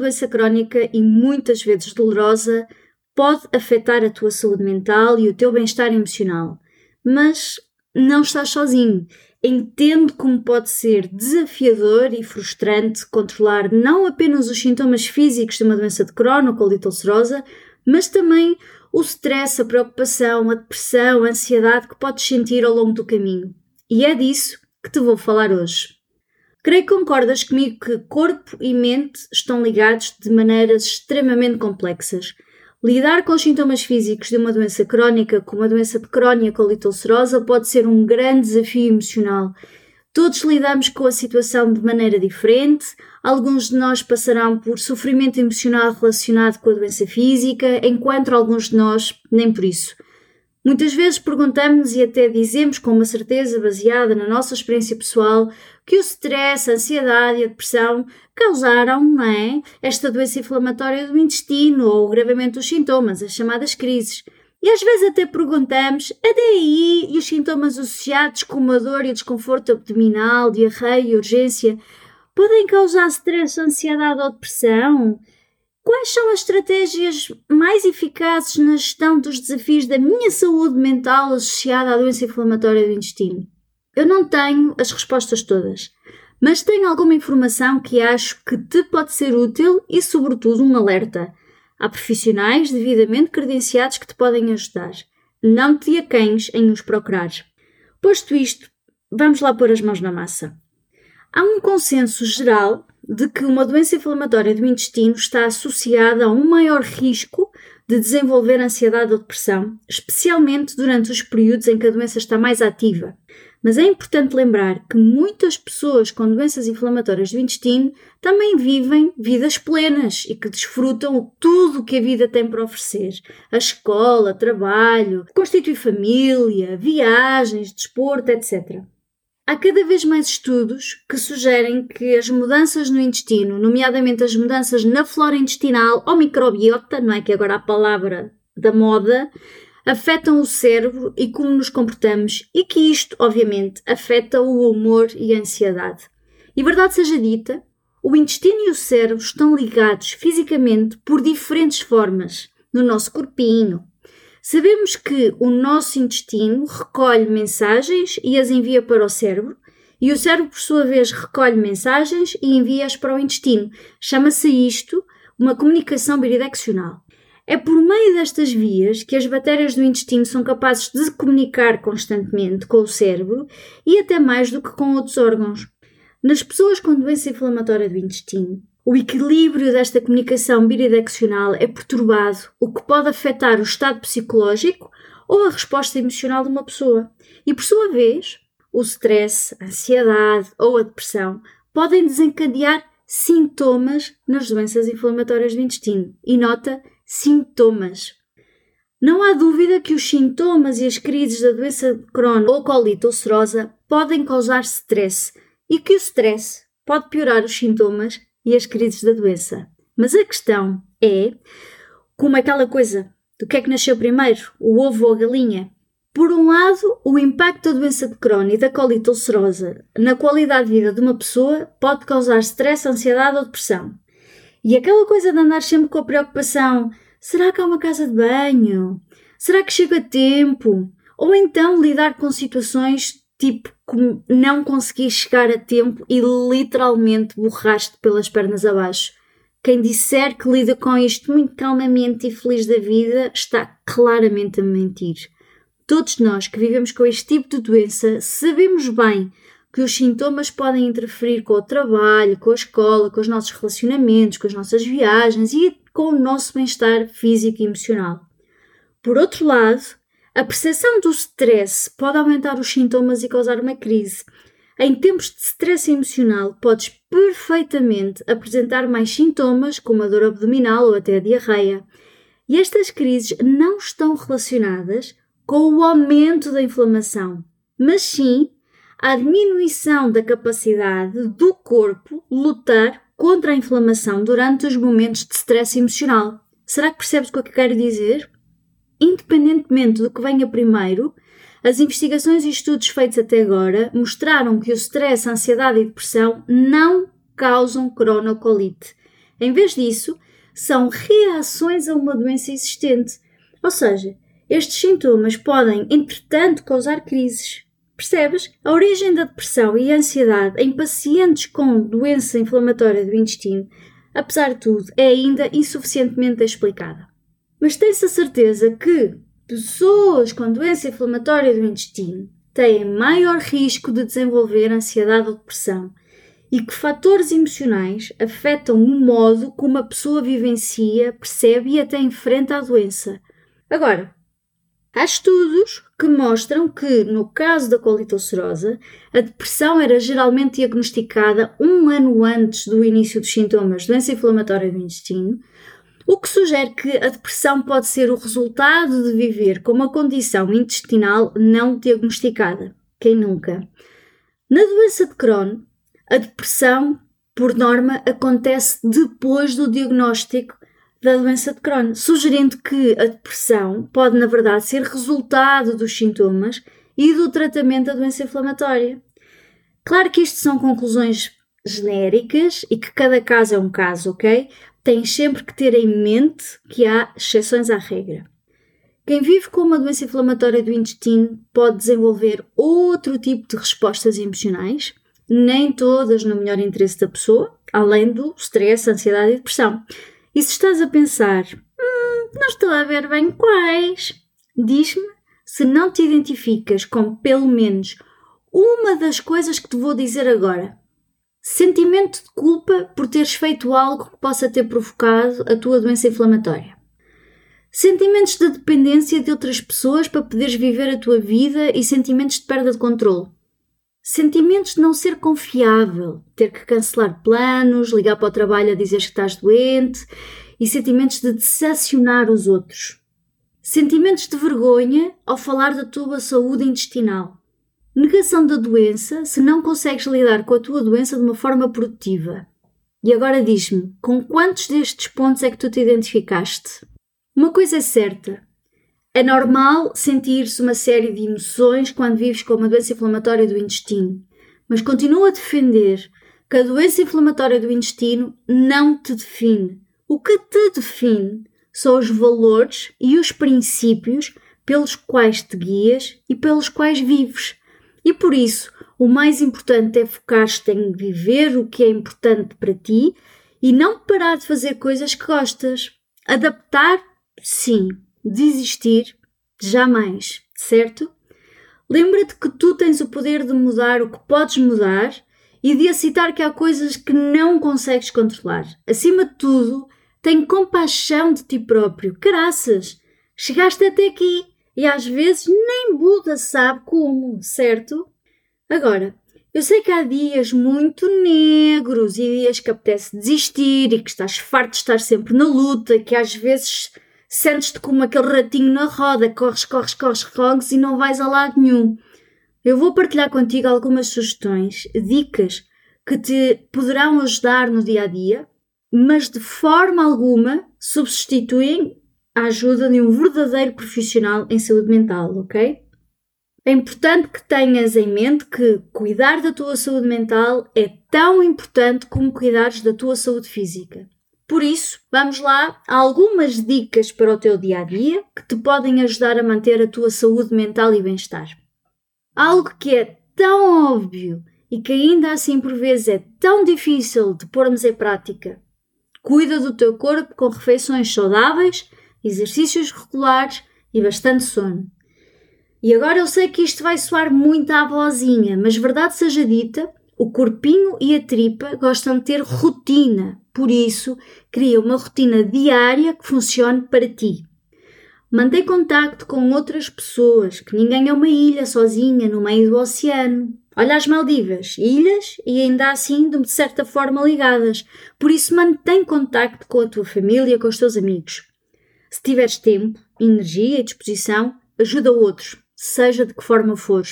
Doença crónica e muitas vezes dolorosa pode afetar a tua saúde mental e o teu bem-estar emocional. Mas não estás sozinho. Entendo como pode ser desafiador e frustrante controlar não apenas os sintomas físicos de uma doença de Crohn ou colite ulcerosa, mas também o stress, a preocupação, a depressão, a ansiedade que podes sentir ao longo do caminho. E é disso que te vou falar hoje. Creio que concordas comigo que corpo e mente estão ligados de maneiras extremamente complexas. Lidar com os sintomas físicos de uma doença crónica, como a doença de crónica colite ulcerosa, pode ser um grande desafio emocional. Todos lidamos com a situação de maneira diferente, alguns de nós passarão por sofrimento emocional relacionado com a doença física, enquanto alguns de nós nem por isso. Muitas vezes perguntamos e até dizemos com uma certeza baseada na nossa experiência pessoal que o stress, a ansiedade e a depressão causaram, não é, esta doença inflamatória do intestino ou o agravamento dos sintomas, as chamadas crises. E às vezes até perguntamos, a DI e os sintomas associados como a dor e o desconforto abdominal, diarreia e urgência podem causar stress, ansiedade ou depressão? Quais são as estratégias mais eficazes na gestão dos desafios da minha saúde mental associada à doença inflamatória do intestino? Eu não tenho as respostas todas, mas tenho alguma informação que acho que te pode ser útil e, sobretudo, um alerta. Há profissionais devidamente credenciados que te podem ajudar. Não te aquens em os procurar. Posto isto, vamos lá pôr as mãos na massa. Há um consenso geral de que uma doença inflamatória do intestino está associada a um maior risco de desenvolver ansiedade ou depressão, especialmente durante os períodos em que a doença está mais ativa. Mas é importante lembrar que muitas pessoas com doenças inflamatórias do intestino também vivem vidas plenas e que desfrutam tudo o que a vida tem para oferecer. A escola, trabalho, constituir família, viagens, desporto, etc. Há cada vez mais estudos que sugerem que as mudanças no intestino, nomeadamente as mudanças na flora intestinal ou microbiota, não é que agora a palavra da moda, afetam o cérebro e como nos comportamos e que isto, obviamente, afeta o humor e a ansiedade. E verdade seja dita, o intestino e o cérebro estão ligados fisicamente por diferentes formas no nosso corpinho, Sabemos que o nosso intestino recolhe mensagens e as envia para o cérebro, e o cérebro, por sua vez, recolhe mensagens e envia-as para o intestino. Chama-se isto uma comunicação bidireccional. É por meio destas vias que as bactérias do intestino são capazes de comunicar constantemente com o cérebro e até mais do que com outros órgãos. Nas pessoas com doença inflamatória do intestino, o equilíbrio desta comunicação bidireccional é perturbado, o que pode afetar o estado psicológico ou a resposta emocional de uma pessoa. E, por sua vez, o stress, a ansiedade ou a depressão podem desencadear sintomas nas doenças inflamatórias do intestino. E nota, sintomas. Não há dúvida que os sintomas e as crises da doença de Crohn ou colite ulcerosa podem causar stress e que o stress pode piorar os sintomas e as crises da doença. Mas a questão é como aquela coisa do que é que nasceu primeiro, o ovo ou a galinha. Por um lado, o impacto da doença de Crohn e da colite ulcerosa na qualidade de vida de uma pessoa pode causar stress, ansiedade ou depressão. E aquela coisa de andar sempre com a preocupação: será que há uma casa de banho? Será que chega a tempo? Ou então lidar com situações tipo não consegui chegar a tempo e literalmente borraste pelas pernas abaixo. Quem disser que lida com isto muito calmamente e feliz da vida está claramente a mentir. Todos nós que vivemos com este tipo de doença sabemos bem que os sintomas podem interferir com o trabalho, com a escola, com os nossos relacionamentos, com as nossas viagens e com o nosso bem-estar físico e emocional. Por outro lado, a percepção do stress pode aumentar os sintomas e causar uma crise. Em tempos de stress emocional, podes perfeitamente apresentar mais sintomas, como a dor abdominal ou até a diarreia. E estas crises não estão relacionadas com o aumento da inflamação, mas sim à diminuição da capacidade do corpo lutar contra a inflamação durante os momentos de stress emocional. Será que percebes o que eu quero dizer? Independentemente do que venha primeiro, as investigações e estudos feitos até agora mostraram que o stress, a ansiedade e depressão não causam cronocolite. Em vez disso, são reações a uma doença existente. Ou seja, estes sintomas podem, entretanto, causar crises. Percebes? A origem da depressão e ansiedade em pacientes com doença inflamatória do intestino, apesar de tudo, é ainda insuficientemente explicada. Mas tem-se a certeza que pessoas com doença inflamatória do intestino têm maior risco de desenvolver ansiedade ou depressão e que fatores emocionais afetam o modo como a pessoa vivencia, percebe e até enfrenta a doença. Agora, há estudos que mostram que, no caso da colite ulcerosa, a depressão era geralmente diagnosticada um ano antes do início dos sintomas de doença inflamatória do intestino, o que sugere que a depressão pode ser o resultado de viver com uma condição intestinal não diagnosticada. Quem nunca? Na doença de Crohn, a depressão, por norma, acontece depois do diagnóstico da doença de Crohn, sugerindo que a depressão pode, na verdade, ser resultado dos sintomas e do tratamento da doença inflamatória. Claro que isto são conclusões genéricas e que cada caso é um caso, ok? tens sempre que ter em mente que há exceções à regra. Quem vive com uma doença inflamatória do intestino pode desenvolver outro tipo de respostas emocionais, nem todas no melhor interesse da pessoa, além do stress, ansiedade e depressão. E se estás a pensar, hum, não estou a ver bem quais, diz-me se não te identificas com pelo menos uma das coisas que te vou dizer agora. Sentimento de culpa por teres feito algo que possa ter provocado a tua doença inflamatória. Sentimentos de dependência de outras pessoas para poderes viver a tua vida e sentimentos de perda de controle. Sentimentos de não ser confiável, ter que cancelar planos, ligar para o trabalho a dizer que estás doente e sentimentos de decepcionar os outros. Sentimentos de vergonha ao falar da tua saúde intestinal. Negação da doença se não consegues lidar com a tua doença de uma forma produtiva. E agora diz-me, com quantos destes pontos é que tu te identificaste? Uma coisa é certa. É normal sentir-se uma série de emoções quando vives com uma doença inflamatória do intestino, mas continuo a defender que a doença inflamatória do intestino não te define. O que te define são os valores e os princípios pelos quais te guias e pelos quais vives. E por isso, o mais importante é focar-te em viver o que é importante para ti e não parar de fazer coisas que gostas. Adaptar, sim. Desistir, jamais, certo? Lembra-te que tu tens o poder de mudar o que podes mudar e de aceitar que há coisas que não consegues controlar. Acima de tudo, tem compaixão de ti próprio. Caraças! Chegaste até aqui e às vezes nem Buda sabe como, certo? Agora, eu sei que há dias muito negros e dias que apetece desistir e que estás farto de estar sempre na luta, que às vezes sentes-te como aquele ratinho na roda, corres, corres, corres, corres e não vais a lado nenhum. Eu vou partilhar contigo algumas sugestões, dicas que te poderão ajudar no dia a dia, mas de forma alguma substituem a ajuda de um verdadeiro profissional em saúde mental, ok? É importante que tenhas em mente que cuidar da tua saúde mental é tão importante como cuidares da tua saúde física. Por isso, vamos lá a algumas dicas para o teu dia a dia que te podem ajudar a manter a tua saúde mental e bem-estar. Algo que é tão óbvio e que ainda assim por vezes é tão difícil de pormos em prática. Cuida do teu corpo com refeições saudáveis exercícios regulares e bastante sono. E agora eu sei que isto vai soar muito à vozinha, mas verdade seja dita, o corpinho e a tripa gostam de ter rotina, por isso cria uma rotina diária que funcione para ti. Mantém contacto com outras pessoas, que ninguém é uma ilha sozinha no meio do oceano. Olha as Maldivas, ilhas e ainda assim de certa forma ligadas. Por isso mantém contacto com a tua família, com os teus amigos. Se tiveres tempo, energia e disposição, ajuda outros, seja de que forma for.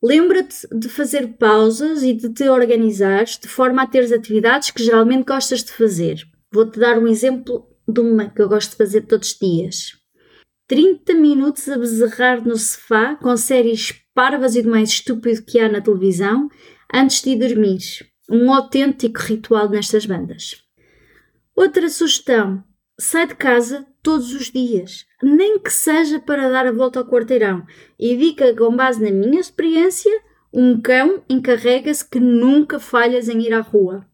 Lembra-te de fazer pausas e de te organizares de forma a teres atividades que geralmente gostas de fazer. Vou-te dar um exemplo de uma que eu gosto de fazer todos os dias. 30 minutos a bezerrar no sofá com séries parvas e do mais estúpido que há na televisão antes de ir dormir. Um autêntico ritual nestas bandas. Outra sugestão: sai de casa todos os dias, nem que seja para dar a volta ao quarteirão. E dica com base na minha experiência: um cão encarrega-se que nunca falhas em ir à rua.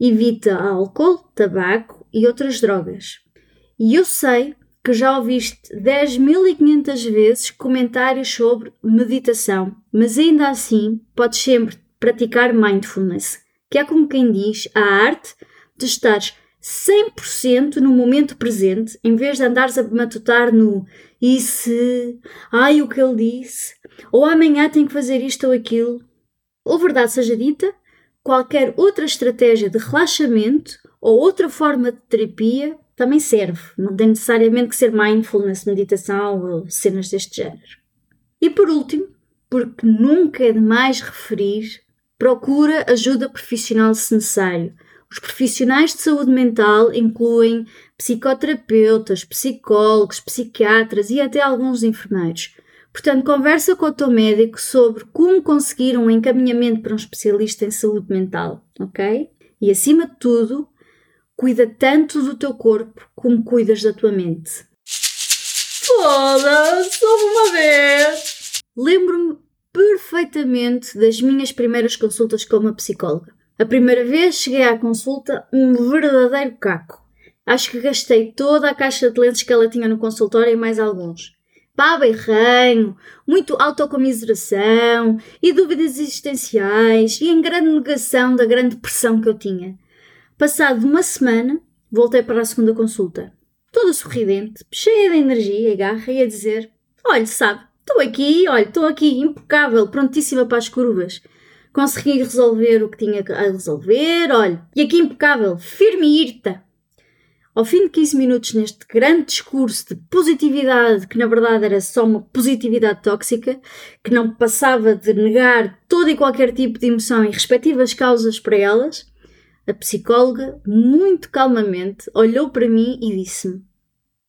Evita álcool, tabaco e outras drogas. E eu sei que já ouviste 10.500 vezes comentários sobre meditação, mas ainda assim podes sempre praticar mindfulness, que é como quem diz a arte de estares 100% no momento presente, em vez de andares a matutar no e se, ai o que ele disse, ou amanhã tenho que fazer isto ou aquilo. Ou verdade seja dita, qualquer outra estratégia de relaxamento ou outra forma de terapia também serve. Não tem necessariamente que ser mindfulness, meditação ou cenas deste género. E por último, porque nunca é demais referir, procura ajuda profissional se necessário. Os profissionais de saúde mental incluem psicoterapeutas, psicólogos, psiquiatras e até alguns enfermeiros. Portanto, conversa com o teu médico sobre como conseguir um encaminhamento para um especialista em saúde mental, ok? E acima de tudo, cuida tanto do teu corpo como cuidas da tua mente. Foda-se, uma vez! Lembro-me perfeitamente das minhas primeiras consultas com uma psicóloga. A primeira vez cheguei à consulta um verdadeiro caco. Acho que gastei toda a caixa de lentes que ela tinha no consultório e mais alguns. Pá, e ranho, muito autocomiseração e dúvidas existenciais e em grande negação da grande pressão que eu tinha. Passado uma semana, voltei para a segunda consulta. Toda sorridente, cheia de energia e garra, e a dizer: Olha, sabe, estou aqui, olha, estou aqui, impecável, prontíssima para as curvas. Consegui resolver o que tinha a resolver, olha, e aqui impecável, firme e irta. Ao fim de 15 minutos neste grande discurso de positividade, que na verdade era só uma positividade tóxica, que não passava de negar todo e qualquer tipo de emoção e respectivas causas para elas, a psicóloga, muito calmamente, olhou para mim e disse-me: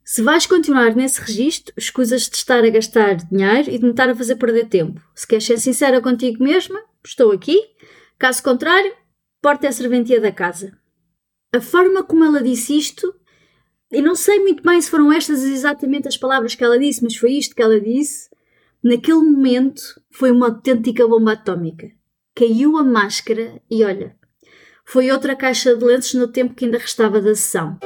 Se vais continuar nesse registro, escusas de estar a gastar dinheiro e de me estar a fazer perder tempo. Se queres ser sincera contigo mesma, estou aqui. Caso contrário, porta é a serventia da casa. A forma como ela disse isto, e não sei muito bem se foram estas exatamente as palavras que ela disse, mas foi isto que ela disse. Naquele momento foi uma autêntica bomba atómica. Caiu a máscara e olha, foi outra caixa de lentes no tempo que ainda restava da sessão.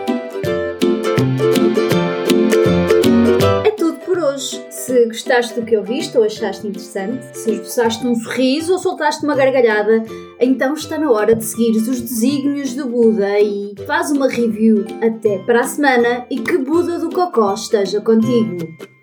Hoje. Se gostaste do que ouviste ou achaste interessante, se esboçaste um sorriso ou soltaste uma gargalhada, então está na hora de seguir os desígnios do Buda e faz uma review. Até para a semana e que Buda do Cocó esteja contigo!